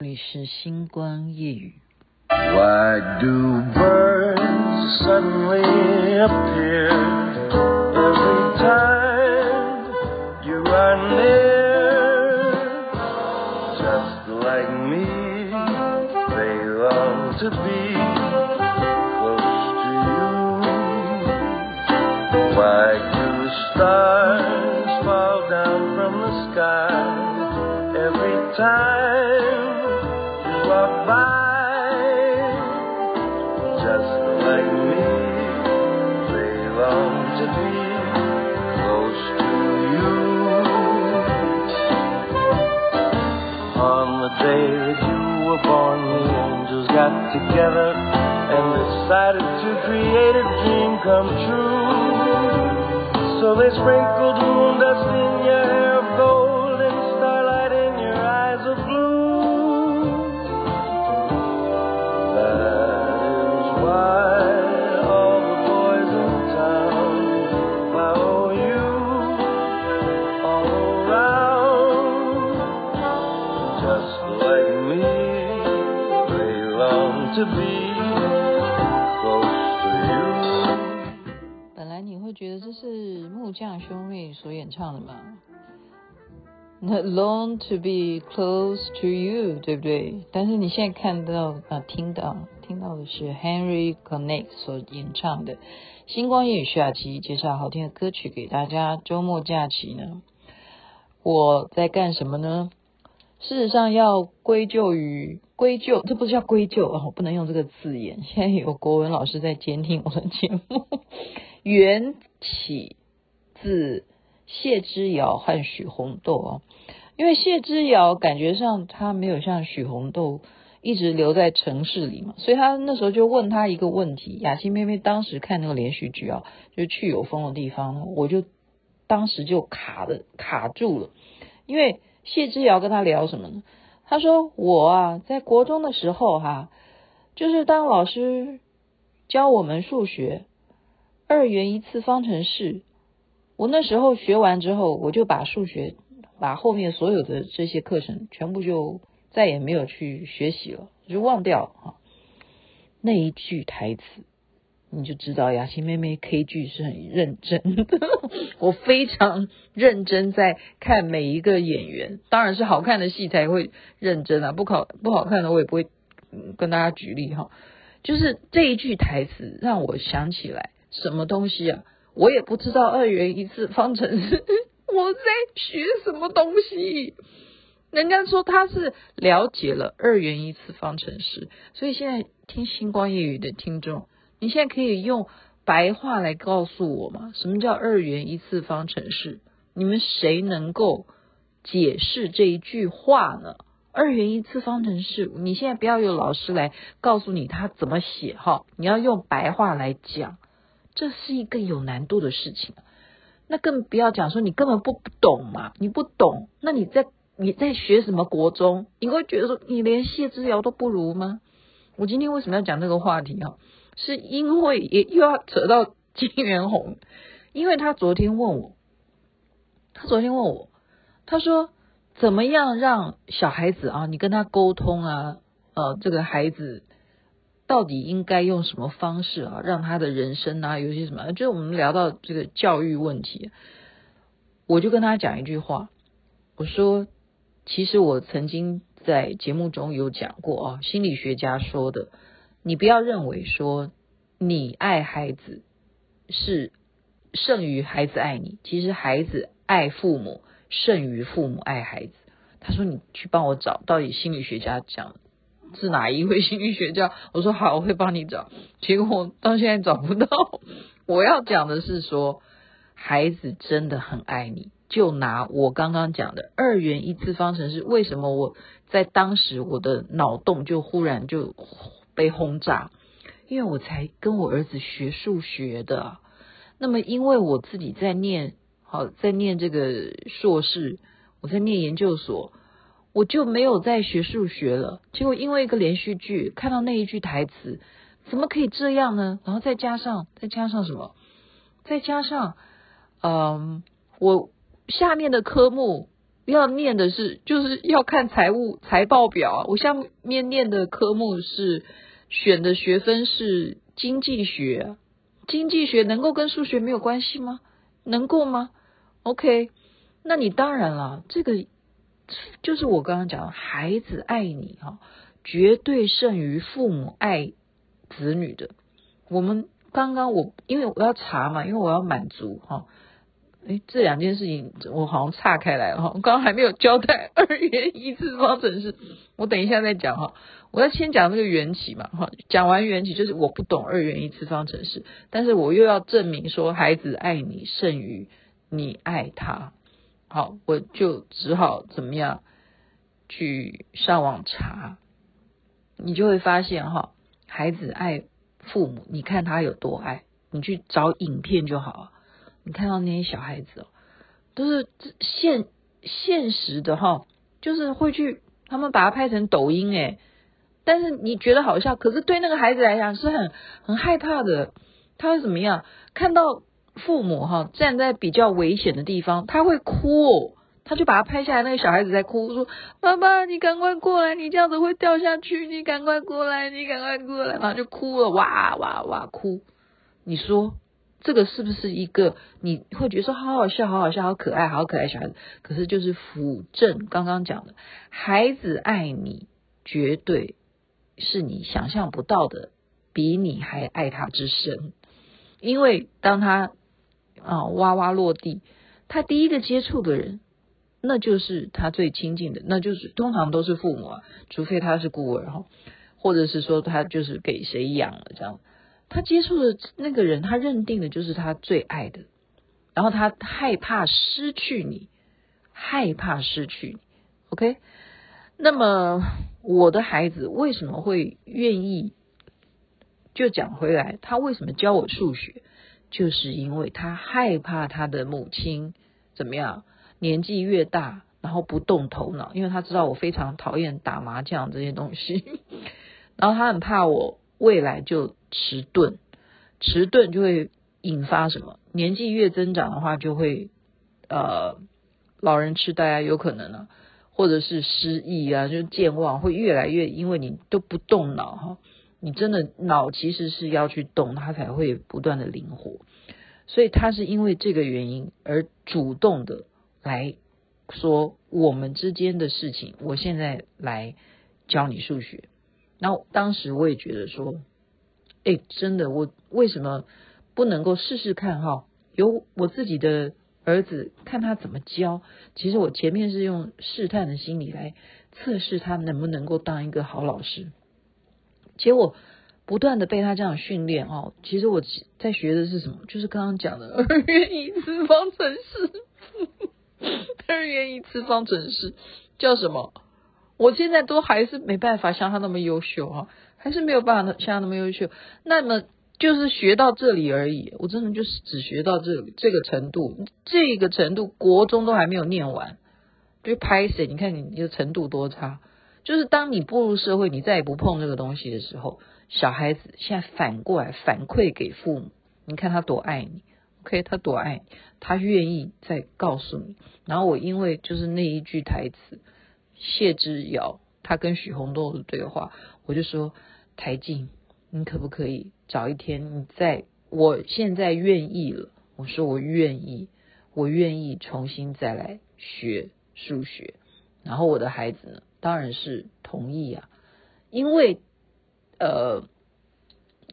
这里是星光夜雨。Why do birds suddenly appear every time years you were born, the angels got together and decided to create a dream come true. So they sprinkled moon dust in 唱的吗？Long to be close to you，对不对？但是你现在看到啊，听到听到的是 Henry Connick 所演唱的《星光夜语》下期介绍好听的歌曲给大家。周末假期呢，我在干什么呢？事实上要归咎于。归咎，这不是叫归咎哦，不能用这个字眼。现在有国文老师在监听我的节目。缘起自谢之遥和许红豆啊，因为谢之遥感觉上他没有像许红豆一直留在城市里嘛，所以他那时候就问他一个问题。雅琪妹妹当时看那个连续剧啊，就去有风的地方，我就当时就卡的卡住了，因为谢之遥跟他聊什么呢？他说：“我啊，在国中的时候哈、就是当老师教我们数学二元一次方程式，我那时候学完之后，我就把数学把后面所有的这些课程全部就再也没有去学习了，就忘掉了。那一句台词。”你就知道雅琪妹妹 K 剧是很认真的，我非常认真在看每一个演员，当然是好看的戏才会认真啊，不考不好看的我也不会跟大家举例哈。就是这一句台词让我想起来什么东西啊？我也不知道二元一次方程式，我在学什么东西？人家说他是了解了二元一次方程式，所以现在听星光夜语的听众。你现在可以用白话来告诉我吗？什么叫二元一次方程式？你们谁能够解释这一句话呢？二元一次方程式，你现在不要有老师来告诉你他怎么写哈，你要用白话来讲，这是一个有难度的事情。那更不要讲说你根本不懂嘛，你不懂，那你在你在学什么国中？你会觉得说你连谢之遥都不如吗？我今天为什么要讲这个话题哈？是因为也又要扯到金元红，因为他昨天问我，他昨天问我，他说怎么样让小孩子啊，你跟他沟通啊，呃，这个孩子到底应该用什么方式啊，让他的人生啊，有些什么，就是我们聊到这个教育问题，我就跟他讲一句话，我说，其实我曾经在节目中有讲过啊，心理学家说的。你不要认为说你爱孩子是胜于孩子爱你，其实孩子爱父母胜于父母爱孩子。他说：“你去帮我找到底心理学家讲是哪一位心理学家？” 我说：“好，我会帮你找。”结果我到现在找不到。我要讲的是说，孩子真的很爱你。就拿我刚刚讲的二元一次方程式，为什么我在当时我的脑洞就忽然就。被轰炸，因为我才跟我儿子学数学的。那么，因为我自己在念，好，在念这个硕士，我在念研究所，我就没有再学数学了。结果因为一个连续剧，看到那一句台词，怎么可以这样呢？然后再加上，再加上什么？再加上，嗯，我下面的科目要念的是，就是要看财务财报表。我下面念的科目是选的学分是经济学，经济学能够跟数学没有关系吗？能够吗？OK，那你当然了，这个就是我刚刚讲，孩子爱你哈，绝对胜于父母爱子女的。我们刚刚我因为我要查嘛，因为我要满足哈。哎，这两件事情我好像岔开来了哈，我刚刚还没有交代二元一次方程式，我等一下再讲哈。我要先讲那个缘起嘛哈，讲完缘起就是我不懂二元一次方程式，但是我又要证明说孩子爱你胜于你爱他，好，我就只好怎么样去上网查，你就会发现哈，孩子爱父母，你看他有多爱，你去找影片就好了。你看到那些小孩子哦，都是现现实的哈，就是会去他们把它拍成抖音诶，但是你觉得好笑，可是对那个孩子来讲是很很害怕的。他会怎么样？看到父母哈站在比较危险的地方，他会哭哦，他就把他拍下来。那个小孩子在哭，说：“爸爸，你赶快过来，你这样子会掉下去，你赶快过来，你赶快过来。”然后就哭了，哇哇哇哭。你说？这个是不是一个你会觉得说好好笑、好好笑、好可爱、好可爱小孩子？可是就是辅正刚刚讲的，孩子爱你，绝对是你想象不到的，比你还爱他之深。因为当他啊哇哇落地，他第一个接触的人，那就是他最亲近的，那就是通常都是父母啊，除非他是孤儿哈，或者是说他就是给谁养了这样。他接触的那个人，他认定的就是他最爱的，然后他害怕失去你，害怕失去你。OK，那么我的孩子为什么会愿意？就讲回来，他为什么教我数学？就是因为他害怕他的母亲怎么样，年纪越大，然后不动头脑，因为他知道我非常讨厌打麻将这些东西，然后他很怕我未来就。迟钝，迟钝就会引发什么？年纪越增长的话，就会呃，老人痴呆啊，有可能啊，或者是失忆啊，就健忘，会越来越，因为你都不动脑哈，你真的脑其实是要去动，它才会不断的灵活。所以他是因为这个原因而主动的来说我们之间的事情，我现在来教你数学。然后当时我也觉得说。哎，真的，我为什么不能够试试看哈？有我自己的儿子，看他怎么教。其实我前面是用试探的心理来测试他能不能够当一个好老师。结果不断的被他这样训练哦。其实我在学的是什么？就是刚刚讲的 二元一次方程式。二元一次方程式叫什么？我现在都还是没办法像他那么优秀哈。还是没有办法像他那么优秀，那么就是学到这里而已。我真的就是只学到这这个程度，这个程度国中都还没有念完，就拍谁。你看你你的程度多差。就是当你步入社会，你再也不碰这个东西的时候，小孩子现在反过来反馈给父母，你看他多爱你，OK，他多爱你，他愿意再告诉你。然后我因为就是那一句台词，谢之遥他跟许红豆的对话。我就说台静，你可不可以找一天？你在我现在愿意了。我说我愿意，我愿意重新再来学数学。然后我的孩子呢，当然是同意啊，因为呃，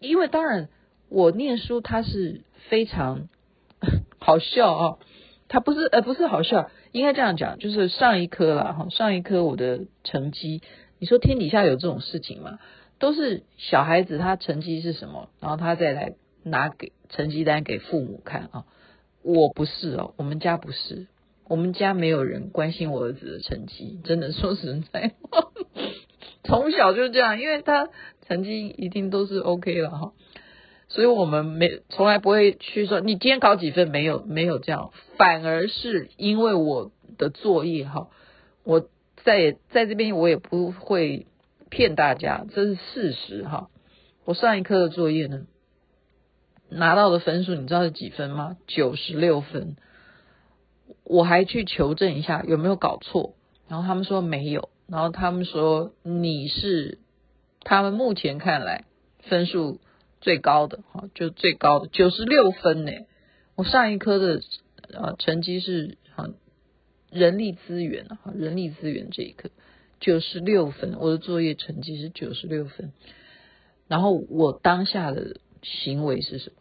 因为当然我念书他是非常 好笑啊，他不是呃不是好笑，应该这样讲，就是上一科了哈，上一科我的成绩。你说天底下有这种事情吗？都是小孩子他成绩是什么，然后他再来拿给成绩单给父母看啊。我不是哦，我们家不是，我们家没有人关心我儿子的成绩。真的说实在话，从小就这样，因为他成绩一定都是 OK 了哈，所以我们没从来不会去说你今天考几分，没有没有这样，反而是因为我的作业哈，我。在在这边我也不会骗大家，这是事实哈。我上一科的作业呢，拿到的分数你知道是几分吗？九十六分。我还去求证一下有没有搞错，然后他们说没有，然后他们说你是他们目前看来分数最高的哈，就最高的九十六分呢。我上一科的呃成绩是哈人力资源啊，人力资源这一科九十六分，我的作业成绩是九十六分。然后我当下的行为是什么？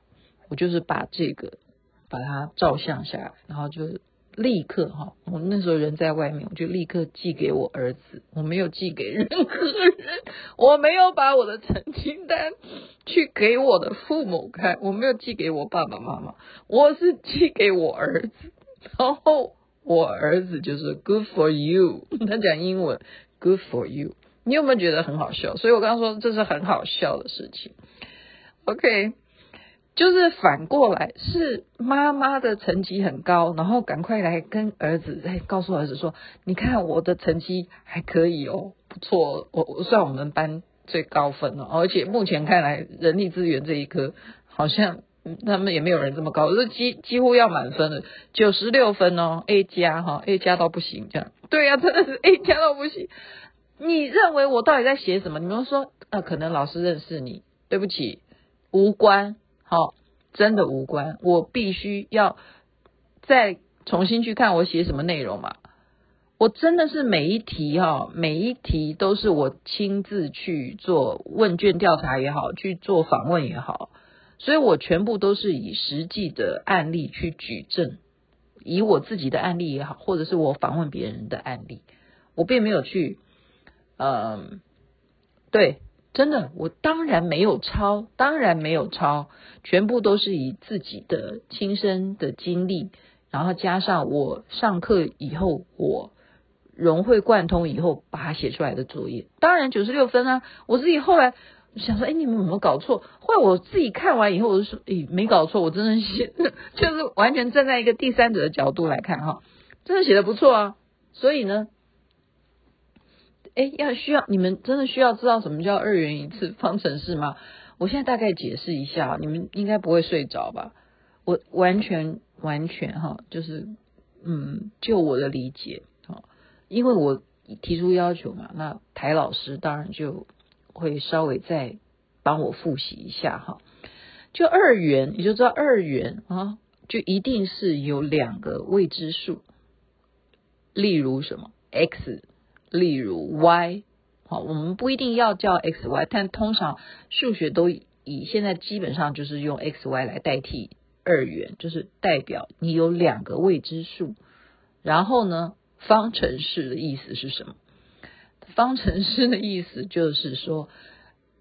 我就是把这个把它照相下来，然后就立刻哈，我那时候人在外面，我就立刻寄给我儿子，我没有寄给任何人，我没有把我的成绩单去给我的父母看，我没有寄给我爸爸妈妈，我是寄给我儿子，然后我儿子就是 Good for you，他讲英文 Good for you。你有没有觉得很好笑？所以我刚刚说这是很好笑的事情。OK，就是反过来是妈妈的成绩很高，然后赶快来跟儿子，哎，告诉儿子说，你看我的成绩还可以哦，不错，我我算我们班最高分了，而且目前看来人力资源这一科好像他们也没有人这么高，是几几乎要满分了，九十六分哦，A 加哈，A 加到不行这样，对呀、真的是 A 加到不行。你认为我到底在写什么？你们说，呃，可能老师认识你，对不起，无关，好、真的无关。我必须要再重新去看我写什么内容嘛。我真的是每一题哈、哦，每一题都是我亲自去做问卷调查也好，去做访问也好，所以我全部都是以实际的案例去举证，以我自己的案例也好，或者是我访问别人的案例，我并没有去。嗯，对，真的，我当然没有抄，当然没有抄，全部都是以自己的亲身的经历，然后加上我上课以后，我融会贯通以后把它写出来的作业。当然九十六分啊，我自己后来想说，哎，你们有没有搞错？后来我自己看完以后，我就说，哎，没搞错，我真的写，就是完全站在一个第三者的角度来看哈，真的写得不错啊。所以呢。哎，要需要你们真的需要知道什么叫二元一次方程式吗？我现在大概解释一下，你们应该不会睡着吧？我完全完全哈，就是嗯，就我的理解哈，因为我提出要求嘛，那台老师当然就会稍微再帮我复习一下哈。就二元，你就知道二元啊，就一定是有两个未知数，例如什么 x。例如 y，好，我们不一定要叫 x y，但通常数学都以现在基本上就是用 x y 来代替二元，就是代表你有两个未知数。然后呢，方程式的意思是什么？方程式的意思就是说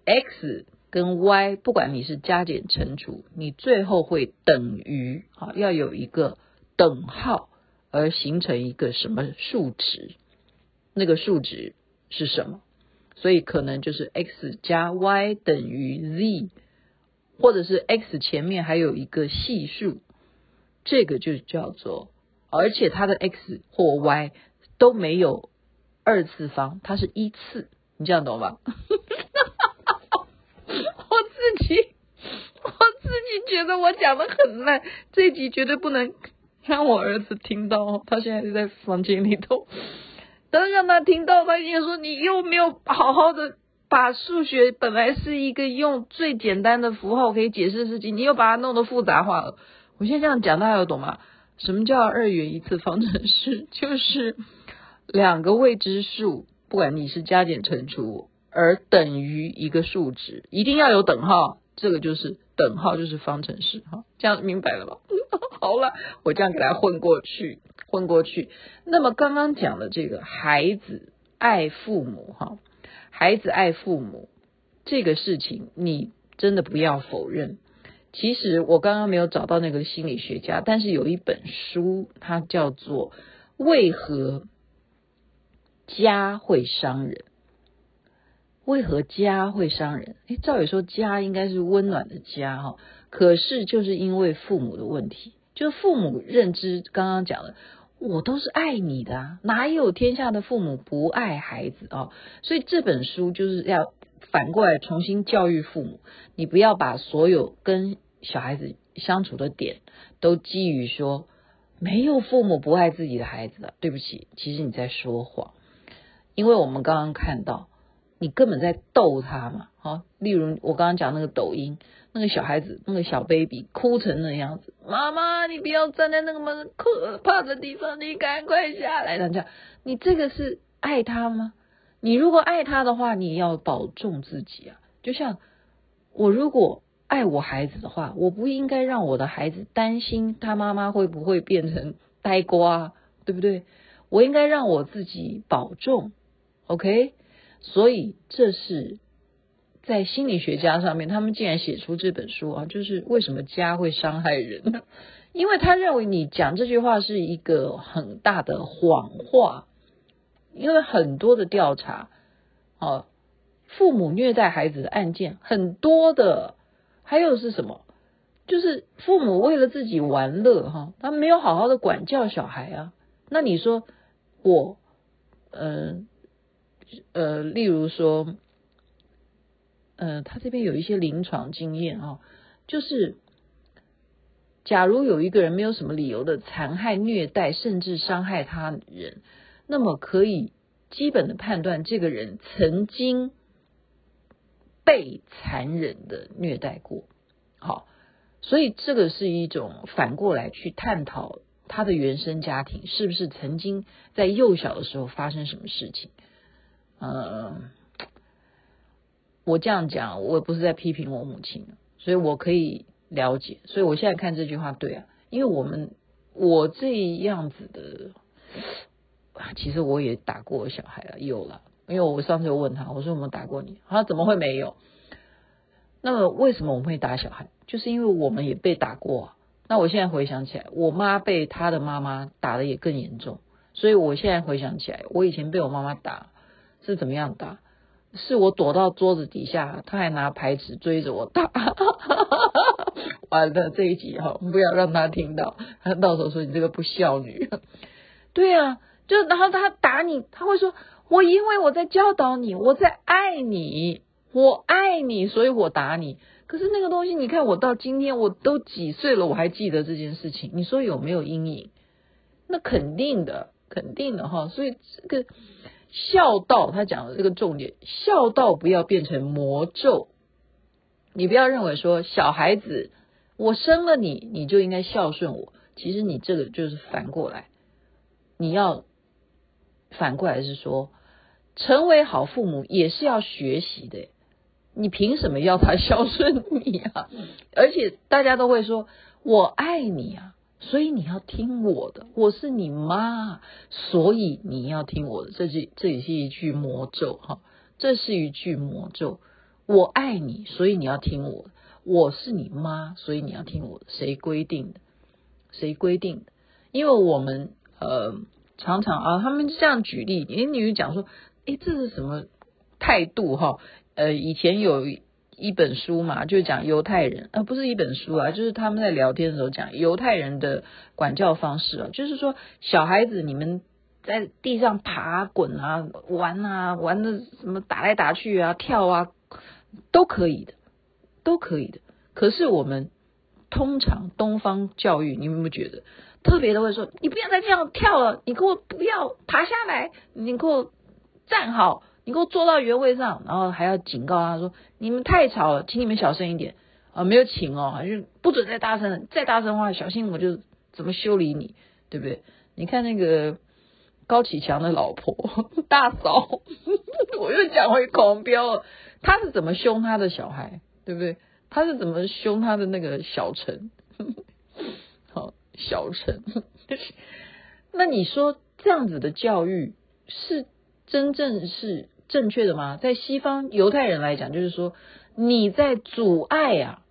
，x 跟 y 不管你是加减乘除，你最后会等于，好，要有一个等号而形成一个什么数值。那个数值是什么？所以可能就是 x 加 y 等于 z，或者是 x 前面还有一个系数，这个就叫做，而且它的 x 或 y 都没有二次方，它是一次，你这样懂吧？我自己我自己觉得我讲的很烂，这一集绝对不能让我儿子听到，他现在就在房间里头。等让他听到，他就说：“你又没有好好的把数学本来是一个用最简单的符号可以解释的事情，你又把它弄得复杂化了。”我现在这样讲，大家有懂吗？什么叫二元一次方程式？就是两个未知数，不管你是加减乘除，而等于一个数值，一定要有等号，这个就是等号，就是方程式。哈，这样明白了吧？好了，我这样给他混过去。混过去。那么刚刚讲的这个孩子爱父母哈，孩子爱父母这个事情，你真的不要否认。其实我刚刚没有找到那个心理学家，但是有一本书，它叫做《为何家会伤人》。为何家会伤人？诶，照理说家应该是温暖的家哈，可是就是因为父母的问题，就是父母认知刚刚讲的。我都是爱你的，哪有天下的父母不爱孩子哦？所以这本书就是要反过来重新教育父母，你不要把所有跟小孩子相处的点都基于说，没有父母不爱自己的孩子的，对不起，其实你在说谎，因为我们刚刚看到你根本在逗他嘛，好，例如我刚刚讲那个抖音，那个小孩子那个小 baby 哭成那样子，妈妈你不要站在那个么可怕的地方，你赶快下来，这样，你这个是爱他吗？你如果爱他的话，你要保重自己啊，就像我如果。爱我孩子的话，我不应该让我的孩子担心他妈妈会不会变成呆瓜，对不对？我应该让我自己保重，OK？所以这是在心理学家上面，他们竟然写出这本书啊，就是为什么家会伤害人呢？因为他认为你讲这句话是一个很大的谎话，因为很多的调查，啊，父母虐待孩子的案件很多的。还有是什么？就是父母为了自己玩乐哈，他没有好好的管教小孩啊。那你说我，嗯呃，呃，例如说，呃，他这边有一些临床经验啊，就是假如有一个人没有什么理由的残害、虐待，甚至伤害他人，那么可以基本的判断这个人曾经。被残忍的虐待过，好，所以这个是一种反过来去探讨他的原生家庭是不是曾经在幼小的时候发生什么事情。嗯，我这样讲，我也不是在批评我母亲，所以我可以了解。所以我现在看这句话对啊，因为我们我这样子的，其实我也打过小孩了，有了。因为我上次有问他，我说有没有打过你？他怎么会没有？那么为什么我们会打小孩？就是因为我们也被打过。那我现在回想起来，我妈被她的妈妈打得也更严重。所以我现在回想起来，我以前被我妈妈打是怎么样打？是我躲到桌子底下，他还拿牌子追着我打。完了这一集哈，不要让他听到，他到时候说你这个不孝女。对啊，就然后他打你，他会说。我因为我在教导你，我在爱你，我爱你，所以我打你。可是那个东西，你看我到今天我都几岁了，我还记得这件事情。你说有没有阴影？那肯定的，肯定的哈。所以这个孝道，他讲的这个重点，孝道不要变成魔咒。你不要认为说小孩子，我生了你，你就应该孝顺我。其实你这个就是反过来，你要。反过来是说，成为好父母也是要学习的。你凭什么要他孝顺你啊？而且大家都会说，我爱你啊，所以你要听我的。我是你妈，所以你要听我的。这是这也是一句魔咒哈，这是一句魔咒。我爱你，所以你要听我的。我是你妈，所以你要听我的。谁规定的？谁规定的？因为我们呃。常常啊，他们这样举例，诶，你就讲说，诶，这是什么态度哈？呃，以前有一本书嘛，就讲犹太人，呃，不是一本书啊，就是他们在聊天的时候讲犹太人的管教方式啊，就是说小孩子你们在地上爬、滚啊、玩啊、玩的什么打来打去啊、跳啊，都可以的，都可以的。可是我们通常东方教育，你有没有觉得？特别的会说，你不要再这样跳了，你给我不要爬下来，你给我站好，你给我坐到原位上，然后还要警告他说，你们太吵了，请你们小声一点啊，没有请哦，就不准再大声，再大声的话，小心我就怎么修理你，对不对？你看那个高启强的老婆 大嫂，我又讲回狂飙了，他是怎么凶他的小孩，对不对？他是怎么凶他的那个小陈？好小陈，那你说这样子的教育是真正是正确的吗？在西方犹太人来讲，就是说你在阻碍啊，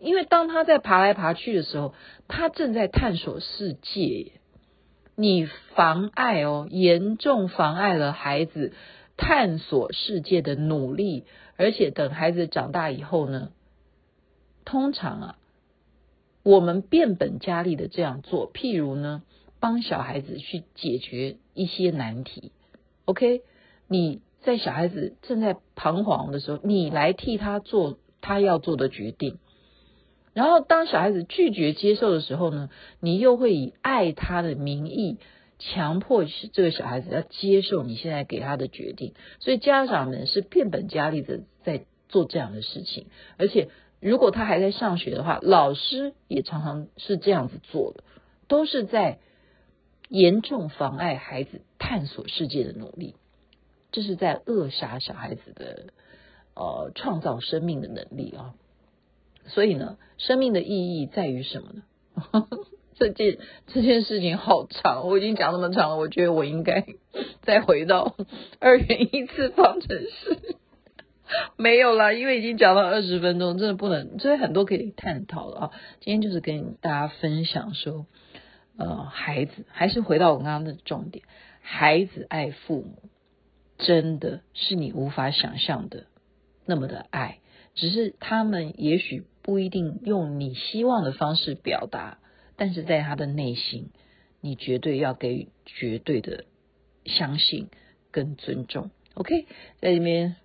因为当他在爬来爬去的时候，他正在探索世界，你妨碍哦，严重妨碍了孩子探索世界的努力，而且等孩子长大以后呢，通常啊。我们变本加厉的这样做，譬如呢，帮小孩子去解决一些难题。OK，你在小孩子正在彷徨的时候，你来替他做他要做的决定，然后当小孩子拒绝接受的时候呢，你又会以爱他的名义强迫这个小孩子要接受你现在给他的决定。所以家长们是变本加厉的在做这样的事情，而且如果他还在上学的话，老师也常常是这样子做的，都是在严重妨碍孩子探索世界的努力，这是在扼杀小孩子的呃创造生命的能力啊。所以呢，生命的意义在于什么呢？这件这件事情好长，我已经讲那么长了，我觉得我应该再回到 二元一次方程式。没有啦，因为已经讲了二十分钟，真的不能，这很多可以探讨了啊。今天就是跟大家分享说，呃，孩子还是回到我刚刚的重点，孩子爱父母，真的是你无法想象的那么的爱，只是他们也许。不一定用你希望的方式表达，但是在他的内心，你绝对要给予绝对的相信跟尊重。OK，在这边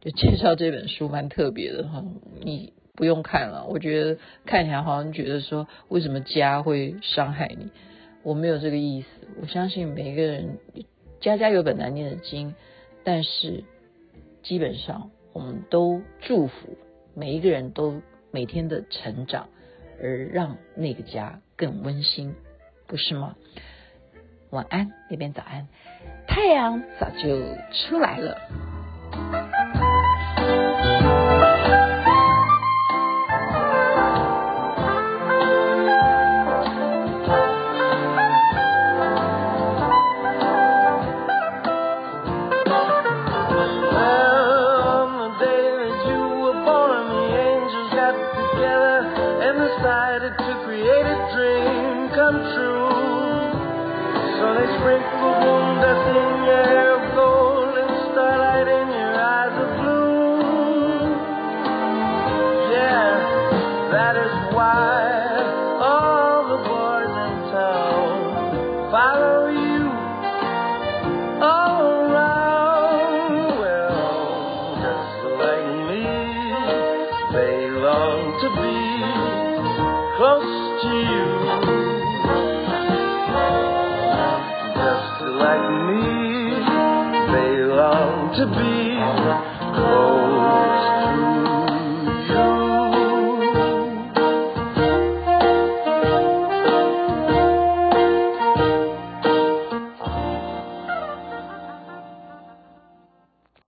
就介绍这本书，蛮特别的哈。你不用看了，我觉得看起来好像觉得说，为什么家会伤害你？我没有这个意思。我相信每个人家家有本难念的经，但是基本上我们都祝福每一个人都。每天的成长，而让那个家更温馨，不是吗？晚安，那边早安，太阳早就出来了。